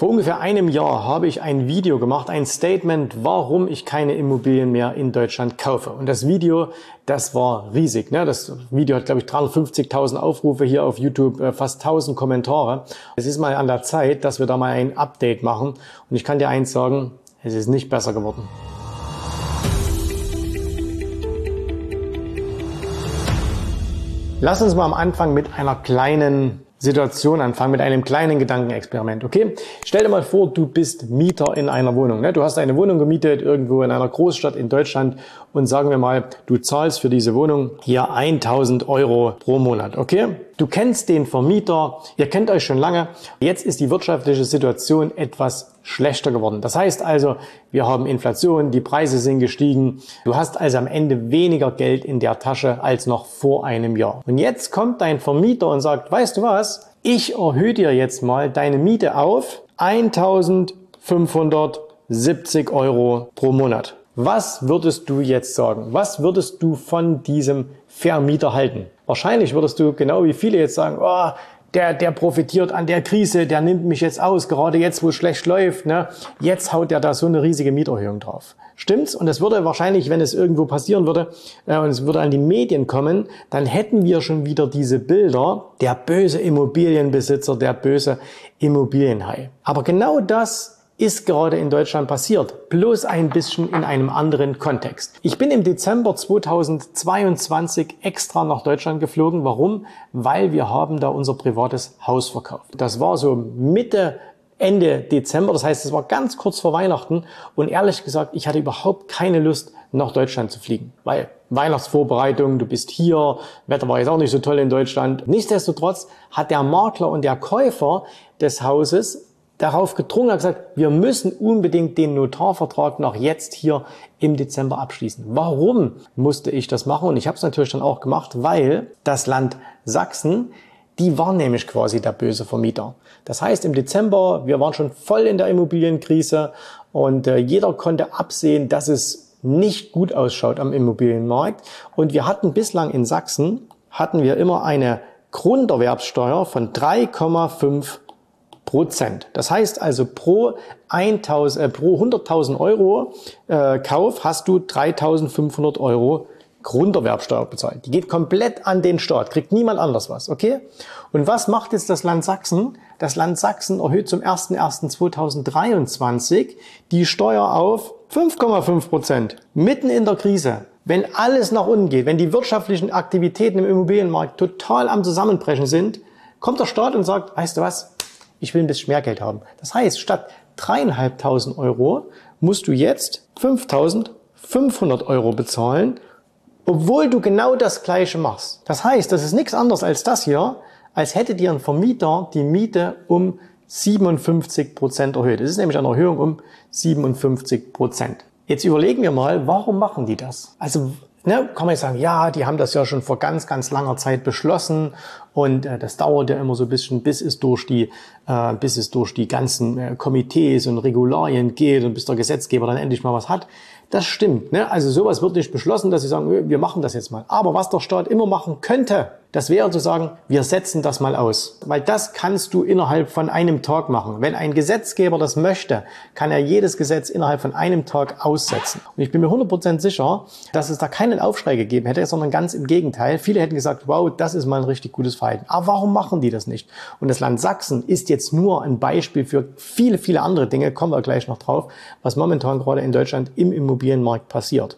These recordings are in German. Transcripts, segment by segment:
Vor ungefähr einem Jahr habe ich ein Video gemacht, ein Statement, warum ich keine Immobilien mehr in Deutschland kaufe. Und das Video, das war riesig. Ne? Das Video hat, glaube ich, 350.000 Aufrufe hier auf YouTube, äh, fast 1000 Kommentare. Es ist mal an der Zeit, dass wir da mal ein Update machen. Und ich kann dir eins sagen, es ist nicht besser geworden. Lass uns mal am Anfang mit einer kleinen Situation anfangen mit einem kleinen Gedankenexperiment. Okay? Stell dir mal vor, du bist Mieter in einer Wohnung. Ne? Du hast eine Wohnung gemietet irgendwo in einer Großstadt in Deutschland und sagen wir mal, du zahlst für diese Wohnung hier 1000 Euro pro Monat. Okay? Du kennst den Vermieter, ihr kennt euch schon lange. Jetzt ist die wirtschaftliche Situation etwas schlechter geworden. Das heißt also, wir haben Inflation, die Preise sind gestiegen. Du hast also am Ende weniger Geld in der Tasche als noch vor einem Jahr. Und jetzt kommt dein Vermieter und sagt, weißt du was? Ich erhöhe dir jetzt mal deine Miete auf 1570 Euro pro Monat. Was würdest du jetzt sagen? Was würdest du von diesem Vermieter halten? Wahrscheinlich würdest du genau wie viele jetzt sagen, oh, der, der profitiert an der Krise, der nimmt mich jetzt aus, gerade jetzt, wo es schlecht läuft, ne? jetzt haut der da so eine riesige Mieterhöhung drauf. Stimmt's? Und es würde wahrscheinlich, wenn es irgendwo passieren würde äh, und es würde an die Medien kommen, dann hätten wir schon wieder diese Bilder, der böse Immobilienbesitzer, der böse Immobilienhai. Aber genau das ist gerade in Deutschland passiert, bloß ein bisschen in einem anderen Kontext. Ich bin im Dezember 2022 extra nach Deutschland geflogen. Warum? Weil wir haben da unser privates Haus verkauft. Das war so Mitte Ende Dezember, das heißt, es war ganz kurz vor Weihnachten und ehrlich gesagt, ich hatte überhaupt keine Lust, nach Deutschland zu fliegen, weil Weihnachtsvorbereitung, du bist hier, Wetter war jetzt auch nicht so toll in Deutschland. Nichtsdestotrotz hat der Makler und der Käufer des Hauses darauf gedrungen, hat gesagt, wir müssen unbedingt den Notarvertrag noch jetzt hier im Dezember abschließen. Warum musste ich das machen? Und ich habe es natürlich dann auch gemacht, weil das Land Sachsen, die war nämlich quasi der böse Vermieter. Das heißt, im Dezember, wir waren schon voll in der Immobilienkrise und äh, jeder konnte absehen, dass es nicht gut ausschaut am Immobilienmarkt. Und wir hatten bislang in Sachsen, hatten wir immer eine Grunderwerbssteuer von 3,5 Prozent. Das heißt also pro, 1000, äh, pro 100.000 Euro äh, Kauf hast du 3.500 Euro Grunderwerbsteuer bezahlt. Die geht komplett an den Staat, kriegt niemand anders was, okay? Und was macht jetzt das Land Sachsen? Das Land Sachsen erhöht zum 01.01.2023 die Steuer auf 5,5 Prozent. Mitten in der Krise. Wenn alles nach unten geht, wenn die wirtschaftlichen Aktivitäten im Immobilienmarkt total am Zusammenbrechen sind, kommt der Staat und sagt, weißt du was, ich will ein bisschen mehr Geld haben. Das heißt, statt dreieinhalbtausend Euro musst du jetzt 5.500 Euro bezahlen, obwohl du genau das Gleiche machst. Das heißt, das ist nichts anderes als das hier, als hätte dir ein Vermieter die Miete um 57 Prozent erhöht. Es ist nämlich eine Erhöhung um 57 Prozent. Jetzt überlegen wir mal, warum machen die das? Also ne, kann man jetzt sagen, ja, die haben das ja schon vor ganz, ganz langer Zeit beschlossen und äh, das dauert ja immer so ein bisschen, bis es durch die, äh, bis es durch die ganzen äh, Komitees und Regularien geht und bis der Gesetzgeber dann endlich mal was hat. Das stimmt. Ne? Also sowas wird nicht beschlossen, dass sie sagen, wir machen das jetzt mal. Aber was der Staat immer machen könnte, das wäre zu sagen, wir setzen das mal aus. Weil das kannst du innerhalb von einem Tag machen. Wenn ein Gesetzgeber das möchte, kann er jedes Gesetz innerhalb von einem Tag aussetzen. Und ich bin mir 100% sicher, dass es da keinen Aufschrei gegeben hätte, sondern ganz im Gegenteil. Viele hätten gesagt, wow, das ist mal ein richtig gutes Verhalten. Aber warum machen die das nicht? Und das Land Sachsen ist jetzt nur ein Beispiel für viele, viele andere Dinge, kommen wir gleich noch drauf, was momentan gerade in Deutschland im Immobilienmarkt passiert.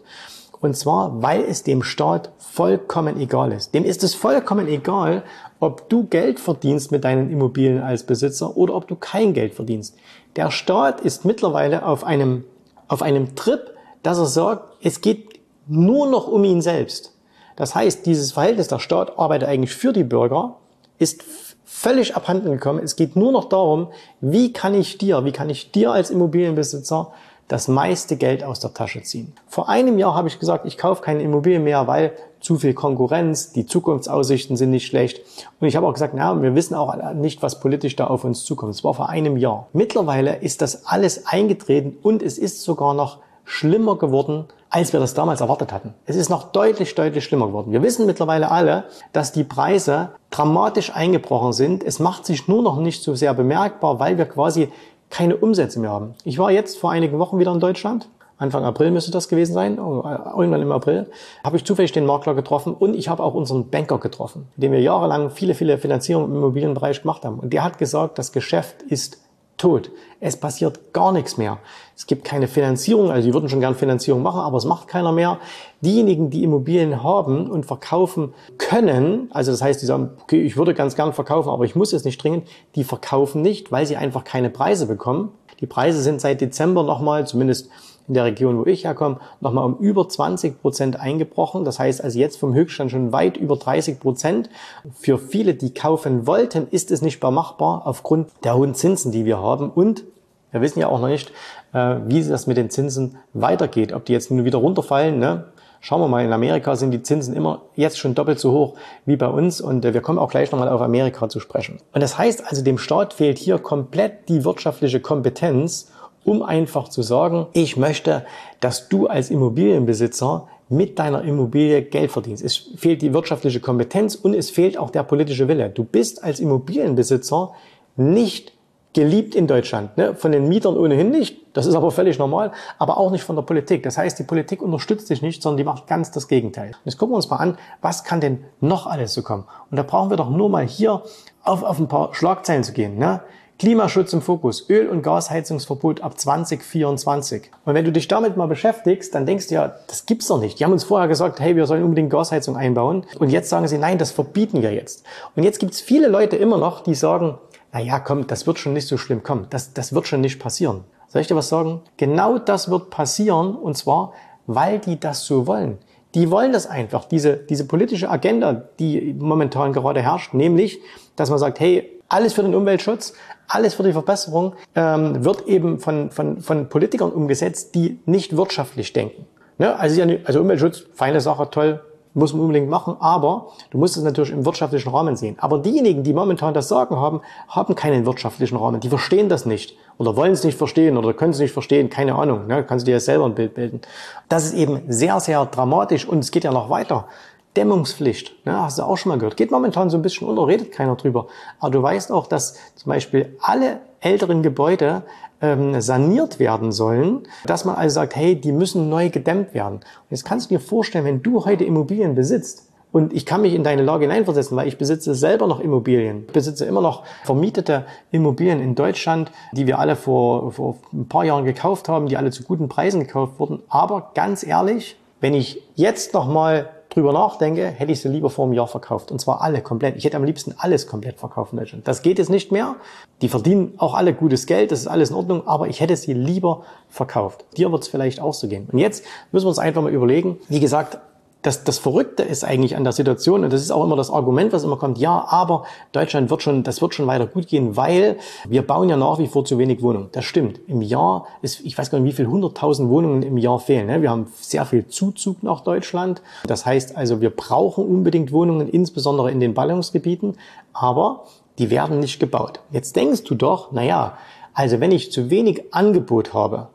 Und zwar, weil es dem Staat vollkommen egal ist. Dem ist es vollkommen egal, ob du Geld verdienst mit deinen Immobilien als Besitzer oder ob du kein Geld verdienst. Der Staat ist mittlerweile auf einem, auf einem Trip, dass er sagt, es geht nur noch um ihn selbst. Das heißt, dieses Verhältnis der Staat arbeitet eigentlich für die Bürger, ist völlig abhanden gekommen. Es geht nur noch darum, wie kann ich dir, wie kann ich dir als Immobilienbesitzer das meiste Geld aus der Tasche ziehen. Vor einem Jahr habe ich gesagt, ich kaufe keine Immobilien mehr, weil zu viel Konkurrenz, die Zukunftsaussichten sind nicht schlecht. Und ich habe auch gesagt, na, wir wissen auch nicht, was politisch da auf uns zukommt. Es war vor einem Jahr. Mittlerweile ist das alles eingetreten und es ist sogar noch schlimmer geworden, als wir das damals erwartet hatten. Es ist noch deutlich, deutlich schlimmer geworden. Wir wissen mittlerweile alle, dass die Preise dramatisch eingebrochen sind. Es macht sich nur noch nicht so sehr bemerkbar, weil wir quasi keine Umsätze mehr haben. Ich war jetzt vor einigen Wochen wieder in Deutschland. Anfang April müsste das gewesen sein, oh, irgendwann im April, habe ich zufällig den Makler getroffen und ich habe auch unseren Banker getroffen, mit wir jahrelang viele, viele Finanzierungen im Immobilienbereich gemacht haben. Und der hat gesagt, das Geschäft ist tot. Es passiert gar nichts mehr. Es gibt keine Finanzierung, also die würden schon gern Finanzierung machen, aber es macht keiner mehr. Diejenigen, die Immobilien haben und verkaufen können, also das heißt, die sagen, okay, ich würde ganz gern verkaufen, aber ich muss es nicht dringend, die verkaufen nicht, weil sie einfach keine Preise bekommen. Die Preise sind seit Dezember nochmal, zumindest in der Region, wo ich herkomme, nochmal um über 20 Prozent eingebrochen. Das heißt also jetzt vom Höchststand schon weit über 30 Prozent. Für viele, die kaufen wollten, ist es nicht mehr machbar aufgrund der hohen Zinsen, die wir haben. Und wir wissen ja auch noch nicht, äh, wie das mit den Zinsen weitergeht. Ob die jetzt nun wieder runterfallen, ne? Schauen wir mal, in Amerika sind die Zinsen immer jetzt schon doppelt so hoch wie bei uns und äh, wir kommen auch gleich nochmal auf Amerika zu sprechen. Und das heißt also, dem Staat fehlt hier komplett die wirtschaftliche Kompetenz, um einfach zu sagen, ich möchte, dass du als Immobilienbesitzer mit deiner Immobilie Geld verdienst. Es fehlt die wirtschaftliche Kompetenz und es fehlt auch der politische Wille. Du bist als Immobilienbesitzer nicht geliebt in Deutschland. Ne? Von den Mietern ohnehin nicht, das ist aber völlig normal, aber auch nicht von der Politik. Das heißt, die Politik unterstützt dich nicht, sondern die macht ganz das Gegenteil. Jetzt gucken wir uns mal an, was kann denn noch alles so kommen? Und da brauchen wir doch nur mal hier auf, auf ein paar Schlagzeilen zu gehen. Ne? Klimaschutz im Fokus, Öl- und Gasheizungsverbot ab 2024. Und wenn du dich damit mal beschäftigst, dann denkst du ja, das gibt's doch nicht. Die haben uns vorher gesagt, hey, wir sollen unbedingt Gasheizung einbauen. Und jetzt sagen sie, nein, das verbieten wir jetzt. Und jetzt gibt's viele Leute immer noch, die sagen, na ja, komm, das wird schon nicht so schlimm, komm, das, das wird schon nicht passieren. Soll ich dir was sagen? Genau das wird passieren, und zwar, weil die das so wollen. Die wollen das einfach, diese, diese politische Agenda, die momentan gerade herrscht, nämlich, dass man sagt, hey, alles für den Umweltschutz, alles für die Verbesserung ähm, wird eben von, von, von Politikern umgesetzt, die nicht wirtschaftlich denken. Ne? Also, also Umweltschutz, feine Sache, toll, muss man unbedingt machen, aber du musst es natürlich im wirtschaftlichen Rahmen sehen. Aber diejenigen, die momentan das Sagen haben, haben keinen wirtschaftlichen Rahmen. Die verstehen das nicht oder wollen es nicht verstehen oder können es nicht verstehen, keine Ahnung. Ne? Kannst du dir selber ein Bild bilden. Das ist eben sehr, sehr dramatisch und es geht ja noch weiter. Dämmungspflicht, ne, hast du auch schon mal gehört. Geht momentan so ein bisschen unter, redet keiner drüber. Aber du weißt auch, dass zum Beispiel alle älteren Gebäude ähm, saniert werden sollen, dass man also sagt, hey, die müssen neu gedämmt werden. Und jetzt kannst du dir vorstellen, wenn du heute Immobilien besitzt, und ich kann mich in deine Lage hineinversetzen, weil ich besitze selber noch Immobilien. Ich besitze immer noch vermietete Immobilien in Deutschland, die wir alle vor, vor ein paar Jahren gekauft haben, die alle zu guten Preisen gekauft wurden. Aber ganz ehrlich, wenn ich jetzt nochmal drüber nachdenke, hätte ich sie lieber vor einem Jahr verkauft. Und zwar alle komplett. Ich hätte am liebsten alles komplett verkauft in Deutschland. Das geht jetzt nicht mehr. Die verdienen auch alle gutes Geld, das ist alles in Ordnung, aber ich hätte sie lieber verkauft. Dir wird es vielleicht auch so gehen. Und jetzt müssen wir uns einfach mal überlegen, wie gesagt, das, das Verrückte ist eigentlich an der Situation, und das ist auch immer das Argument, was immer kommt, ja, aber Deutschland wird schon, das wird schon weiter gut gehen, weil wir bauen ja nach wie vor zu wenig Wohnungen. Das stimmt. Im Jahr ist, ich weiß gar nicht, wie viel 100.000 Wohnungen im Jahr fehlen. Ne? Wir haben sehr viel Zuzug nach Deutschland. Das heißt also, wir brauchen unbedingt Wohnungen, insbesondere in den Ballungsgebieten, aber die werden nicht gebaut. Jetzt denkst du doch, na ja, also wenn ich zu wenig Angebot habe,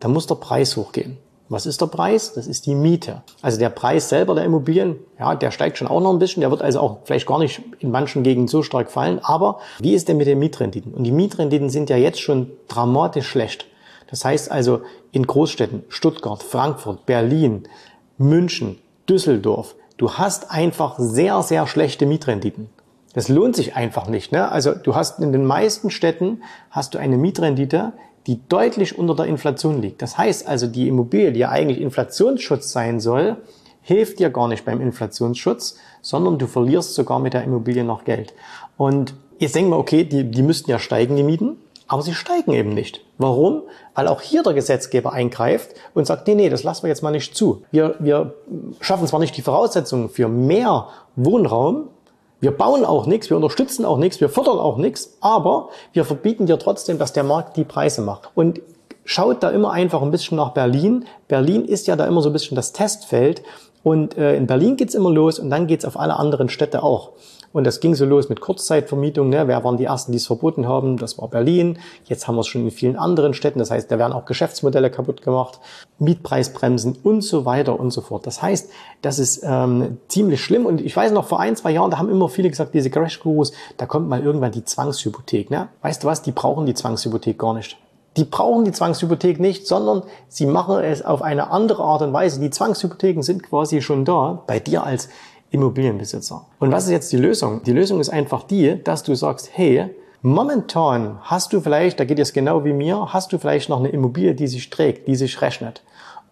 dann muss der Preis hochgehen. Was ist der Preis? Das ist die Miete. Also der Preis selber der Immobilien, ja, der steigt schon auch noch ein bisschen. Der wird also auch vielleicht gar nicht in manchen Gegenden so stark fallen. Aber wie ist denn mit den Mietrenditen? Und die Mietrenditen sind ja jetzt schon dramatisch schlecht. Das heißt also in Großstädten, Stuttgart, Frankfurt, Berlin, München, Düsseldorf, du hast einfach sehr, sehr schlechte Mietrenditen. Das lohnt sich einfach nicht. Ne? Also du hast in den meisten Städten hast du eine Mietrendite, die deutlich unter der Inflation liegt. Das heißt also, die Immobilie, die ja eigentlich Inflationsschutz sein soll, hilft dir gar nicht beim Inflationsschutz, sondern du verlierst sogar mit der Immobilie noch Geld. Und jetzt denken wir, okay, die, die müssten ja steigen, die Mieten, aber sie steigen eben nicht. Warum? Weil auch hier der Gesetzgeber eingreift und sagt, nee, nee, das lassen wir jetzt mal nicht zu. Wir, wir schaffen zwar nicht die Voraussetzungen für mehr Wohnraum, wir bauen auch nichts, wir unterstützen auch nichts, wir fördern auch nichts, aber wir verbieten dir trotzdem, dass der Markt die Preise macht. Und schaut da immer einfach ein bisschen nach Berlin. Berlin ist ja da immer so ein bisschen das Testfeld. Und äh, in Berlin geht's immer los und dann geht's auf alle anderen Städte auch. Und das ging so los mit Kurzzeitvermietung. Ne? Wer waren die Ersten, die es verboten haben? Das war Berlin. Jetzt haben wir es schon in vielen anderen Städten. Das heißt, da werden auch Geschäftsmodelle kaputt gemacht, Mietpreisbremsen und so weiter und so fort. Das heißt, das ist ähm, ziemlich schlimm. Und ich weiß noch, vor ein, zwei Jahren, da haben immer viele gesagt, diese Crash-Gurus, da kommt mal irgendwann die Zwangshypothek. Ne? Weißt du was? Die brauchen die Zwangshypothek gar nicht. Die brauchen die Zwangshypothek nicht, sondern sie machen es auf eine andere Art und Weise. Die Zwangshypotheken sind quasi schon da bei dir als Immobilienbesitzer. Und was ist jetzt die Lösung? Die Lösung ist einfach die, dass du sagst, hey, momentan hast du vielleicht, da geht es genau wie mir, hast du vielleicht noch eine Immobilie, die sich trägt, die sich rechnet.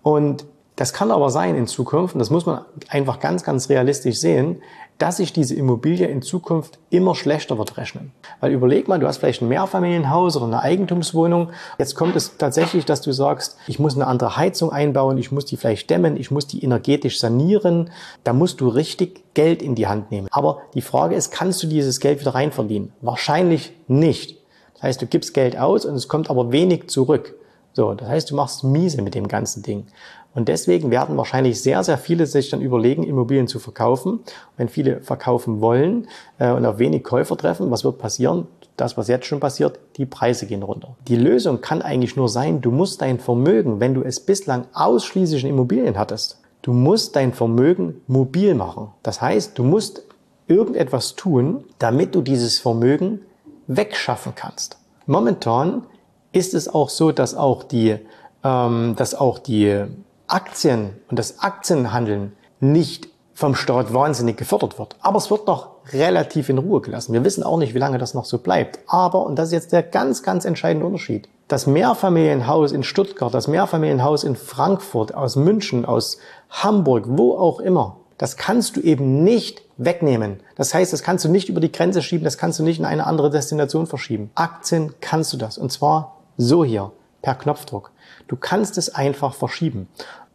Und das kann aber sein in Zukunft, und das muss man einfach ganz, ganz realistisch sehen, dass sich diese Immobilie in Zukunft immer schlechter wird rechnen. Weil überleg mal, du hast vielleicht ein Mehrfamilienhaus oder eine Eigentumswohnung. Jetzt kommt es tatsächlich, dass du sagst, ich muss eine andere Heizung einbauen, ich muss die vielleicht dämmen, ich muss die energetisch sanieren. Da musst du richtig Geld in die Hand nehmen. Aber die Frage ist, kannst du dieses Geld wieder reinverdienen? Wahrscheinlich nicht. Das heißt, du gibst Geld aus und es kommt aber wenig zurück. So, das heißt, du machst miese mit dem ganzen Ding. Und deswegen werden wahrscheinlich sehr, sehr viele sich dann überlegen, Immobilien zu verkaufen. Wenn viele verkaufen wollen äh, und auf wenig Käufer treffen, was wird passieren? Das, was jetzt schon passiert, die Preise gehen runter. Die Lösung kann eigentlich nur sein, du musst dein Vermögen, wenn du es bislang ausschließlich in Immobilien hattest, du musst dein Vermögen mobil machen. Das heißt, du musst irgendetwas tun, damit du dieses Vermögen wegschaffen kannst. Momentan ist es auch so, dass auch die, ähm, dass auch die Aktien und das Aktienhandeln nicht vom Staat wahnsinnig gefördert wird. Aber es wird noch relativ in Ruhe gelassen. Wir wissen auch nicht, wie lange das noch so bleibt. Aber, und das ist jetzt der ganz, ganz entscheidende Unterschied, das Mehrfamilienhaus in Stuttgart, das Mehrfamilienhaus in Frankfurt, aus München, aus Hamburg, wo auch immer, das kannst du eben nicht wegnehmen. Das heißt, das kannst du nicht über die Grenze schieben, das kannst du nicht in eine andere Destination verschieben. Aktien kannst du das. Und zwar so hier, per Knopfdruck. Du kannst es einfach verschieben.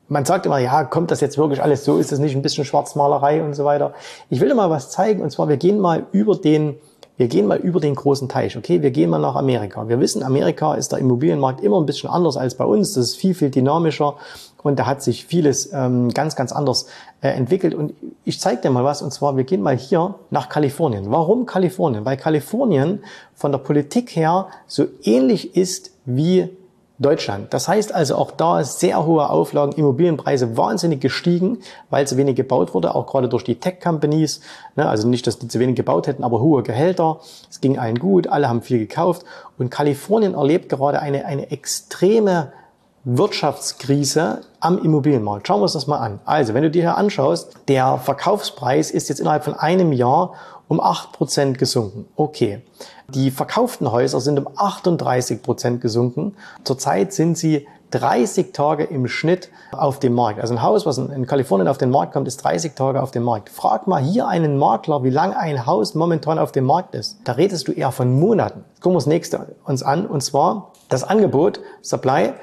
Man sagt immer, ja, kommt das jetzt wirklich alles so? Ist das nicht ein bisschen Schwarzmalerei und so weiter? Ich will dir mal was zeigen. Und zwar, wir gehen mal über den, wir gehen mal über den großen Teich. Okay, wir gehen mal nach Amerika. Wir wissen, Amerika ist der Immobilienmarkt immer ein bisschen anders als bei uns. Das ist viel, viel dynamischer. Und da hat sich vieles ähm, ganz, ganz anders äh, entwickelt. Und ich zeige dir mal was. Und zwar, wir gehen mal hier nach Kalifornien. Warum Kalifornien? Weil Kalifornien von der Politik her so ähnlich ist wie Deutschland. Das heißt also auch da sehr hohe Auflagen, Immobilienpreise wahnsinnig gestiegen, weil zu wenig gebaut wurde, auch gerade durch die Tech-Companies. Ne, also nicht, dass die zu wenig gebaut hätten, aber hohe Gehälter. Es ging allen gut, alle haben viel gekauft. Und Kalifornien erlebt gerade eine, eine extreme Wirtschaftskrise am Immobilienmarkt. Schauen wir uns das mal an. Also, wenn du dir hier anschaust, der Verkaufspreis ist jetzt innerhalb von einem Jahr um 8% gesunken. Okay. Die verkauften Häuser sind um 38% gesunken. Zurzeit sind sie 30 Tage im Schnitt auf dem Markt. Also ein Haus, was in Kalifornien auf den Markt kommt, ist 30 Tage auf dem Markt. Frag mal hier einen Makler, wie lange ein Haus momentan auf dem Markt ist. Da redest du eher von Monaten. Gucken wir das nächste uns an, und zwar das Angebot, Supply,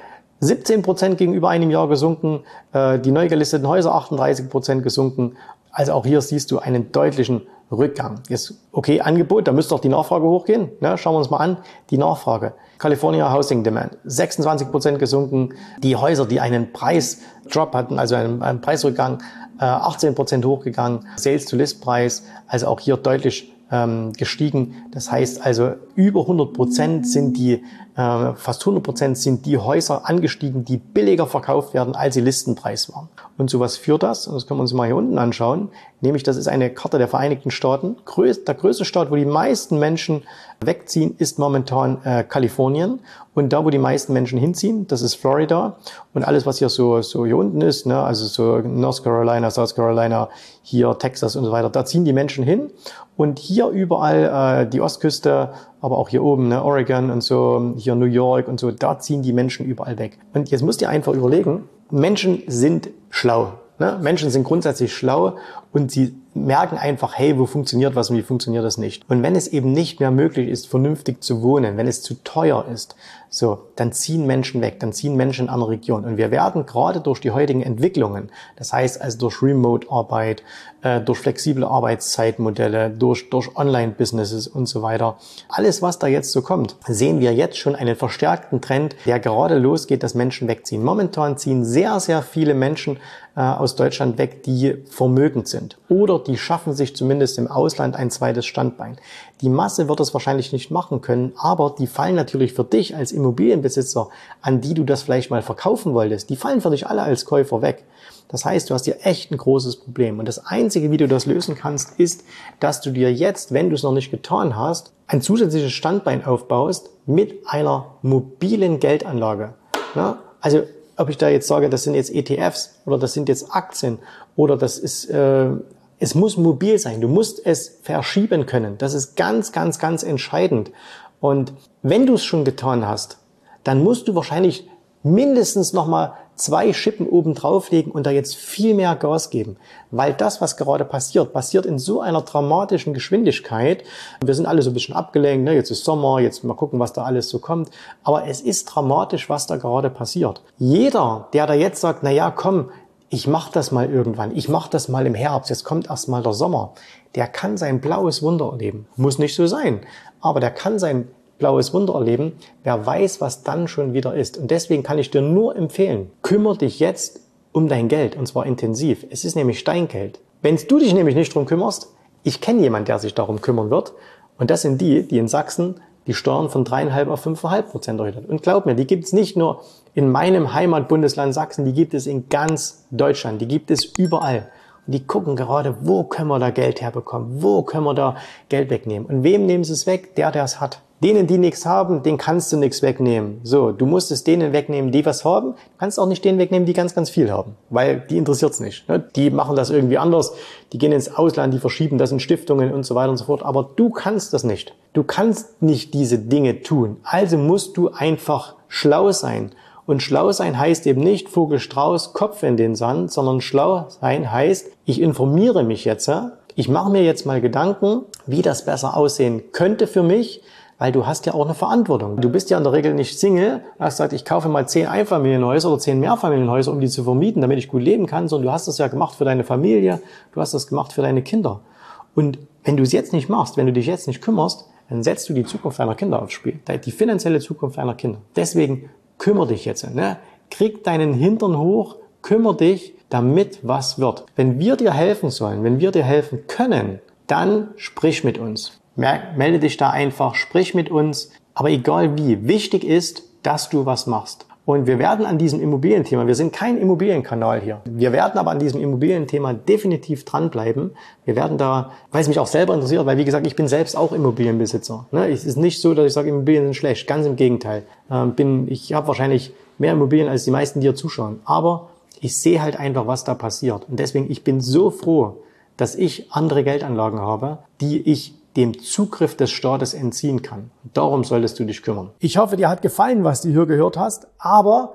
17% gegenüber einem Jahr gesunken, äh, die neu gelisteten Häuser 38% gesunken. Also auch hier siehst du einen deutlichen Rückgang. Jetzt, okay, Angebot, da müsste doch die Nachfrage hochgehen. Ne? Schauen wir uns mal an. Die Nachfrage. California Housing Demand, 26 Prozent gesunken. Die Häuser, die einen Preisdrop hatten, also einen, einen Preisrückgang, 18 äh, Prozent hochgegangen. Sales-to-List-Preis, also auch hier deutlich ähm, gestiegen. Das heißt also, über 100 Prozent sind die äh, fast 100 Prozent sind die Häuser angestiegen, die billiger verkauft werden, als sie Listenpreis waren. Und so was führt das? Und das können wir uns mal hier unten anschauen. Nämlich, das ist eine Karte der Vereinigten Staaten. Der größte Staat, wo die meisten Menschen wegziehen, ist momentan äh, Kalifornien. Und da, wo die meisten Menschen hinziehen, das ist Florida. Und alles, was hier so, so hier unten ist, ne, also so North Carolina, South Carolina, hier Texas und so weiter, da ziehen die Menschen hin. Und hier überall äh, die Ostküste, aber auch hier oben, ne, Oregon und so, hier New York und so, da ziehen die Menschen überall weg. Und jetzt musst du einfach überlegen, Menschen sind schlau. Ne? Menschen sind grundsätzlich schlau und sie merken einfach, hey, wo funktioniert was und wie funktioniert das nicht. Und wenn es eben nicht mehr möglich ist, vernünftig zu wohnen, wenn es zu teuer ist, so, dann ziehen Menschen weg, dann ziehen Menschen in andere Regionen. Und wir werden gerade durch die heutigen Entwicklungen, das heißt also durch Remote-Arbeit, äh, durch flexible Arbeitszeitmodelle, durch, durch Online-Businesses und so weiter, alles, was da jetzt so kommt, sehen wir jetzt schon einen verstärkten Trend, der gerade losgeht, dass Menschen wegziehen. Momentan ziehen sehr, sehr viele Menschen äh, aus Deutschland weg, die vermögend sind sind. Oder die schaffen sich zumindest im Ausland ein zweites Standbein. Die Masse wird es wahrscheinlich nicht machen können, aber die fallen natürlich für dich als Immobilienbesitzer, an die du das vielleicht mal verkaufen wolltest, die fallen für dich alle als Käufer weg. Das heißt, du hast hier echt ein großes Problem. Und das Einzige, wie du das lösen kannst, ist, dass du dir jetzt, wenn du es noch nicht getan hast, ein zusätzliches Standbein aufbaust mit einer mobilen Geldanlage. Ja? Also ob ich da jetzt sage, das sind jetzt ETFs oder das sind jetzt Aktien oder das ist, äh, es muss mobil sein. Du musst es verschieben können. Das ist ganz, ganz, ganz entscheidend. Und wenn du es schon getan hast, dann musst du wahrscheinlich mindestens nochmal zwei Schippen oben drauflegen und da jetzt viel mehr Gas geben. Weil das, was gerade passiert, passiert in so einer dramatischen Geschwindigkeit. Wir sind alle so ein bisschen abgelenkt, ne? jetzt ist Sommer, jetzt mal gucken, was da alles so kommt. Aber es ist dramatisch, was da gerade passiert. Jeder, der da jetzt sagt, na ja, komm, ich mache das mal irgendwann, ich mache das mal im Herbst, jetzt kommt erst mal der Sommer, der kann sein blaues Wunder erleben. Muss nicht so sein, aber der kann sein blaues Wunder erleben. Wer weiß, was dann schon wieder ist. Und deswegen kann ich dir nur empfehlen, kümmere dich jetzt um dein Geld und zwar intensiv. Es ist nämlich Steingeld. Wenn du dich nämlich nicht drum kümmerst, ich kenne jemanden, der sich darum kümmern wird. Und das sind die, die in Sachsen die Steuern von dreieinhalb auf fünfeinhalb Prozent erhöht hat. Und glaub mir, die gibt es nicht nur in meinem Heimatbundesland Sachsen, die gibt es in ganz Deutschland, die gibt es überall. Und die gucken gerade, wo können wir da Geld herbekommen, wo können wir da Geld wegnehmen. Und wem nehmen sie es weg? Der, der es hat. Denen, die nichts haben, den kannst du nichts wegnehmen. So, du musst es denen wegnehmen, die was haben. Du kannst auch nicht denen wegnehmen, die ganz, ganz viel haben, weil die interessiert's nicht. Ne? Die machen das irgendwie anders. Die gehen ins Ausland, die verschieben das in Stiftungen und so weiter und so fort. Aber du kannst das nicht. Du kannst nicht diese Dinge tun. Also musst du einfach schlau sein. Und schlau sein heißt eben nicht Vogel Strauß, Kopf in den Sand, sondern schlau sein heißt, ich informiere mich jetzt. Ich mache mir jetzt mal Gedanken, wie das besser aussehen könnte für mich, weil du hast ja auch eine Verantwortung. Du bist ja in der Regel nicht Single, hast gesagt, ich kaufe mal zehn Einfamilienhäuser oder zehn Mehrfamilienhäuser, um die zu vermieten, damit ich gut leben kann, sondern du hast das ja gemacht für deine Familie, du hast das gemacht für deine Kinder. Und wenn du es jetzt nicht machst, wenn du dich jetzt nicht kümmerst, dann setzt du die Zukunft deiner Kinder aufs Spiel, die finanzielle Zukunft deiner Kinder. Deswegen kümmere dich jetzt, ne? krieg deinen Hintern hoch, kümmere dich, damit was wird. Wenn wir dir helfen sollen, wenn wir dir helfen können, dann sprich mit uns melde dich da einfach, sprich mit uns. Aber egal wie, wichtig ist, dass du was machst. Und wir werden an diesem Immobilienthema, wir sind kein Immobilienkanal hier, wir werden aber an diesem Immobilienthema definitiv dranbleiben. Wir werden da, weil es mich auch selber interessiert, weil wie gesagt, ich bin selbst auch Immobilienbesitzer. Ne? Es ist nicht so, dass ich sage, Immobilien sind schlecht, ganz im Gegenteil. Ähm, ich habe wahrscheinlich mehr Immobilien als die meisten, die hier zuschauen. Aber ich sehe halt einfach, was da passiert. Und deswegen, ich bin so froh, dass ich andere Geldanlagen habe, die ich dem Zugriff des Staates entziehen kann. Darum solltest du dich kümmern. Ich hoffe, dir hat gefallen, was du hier gehört hast, aber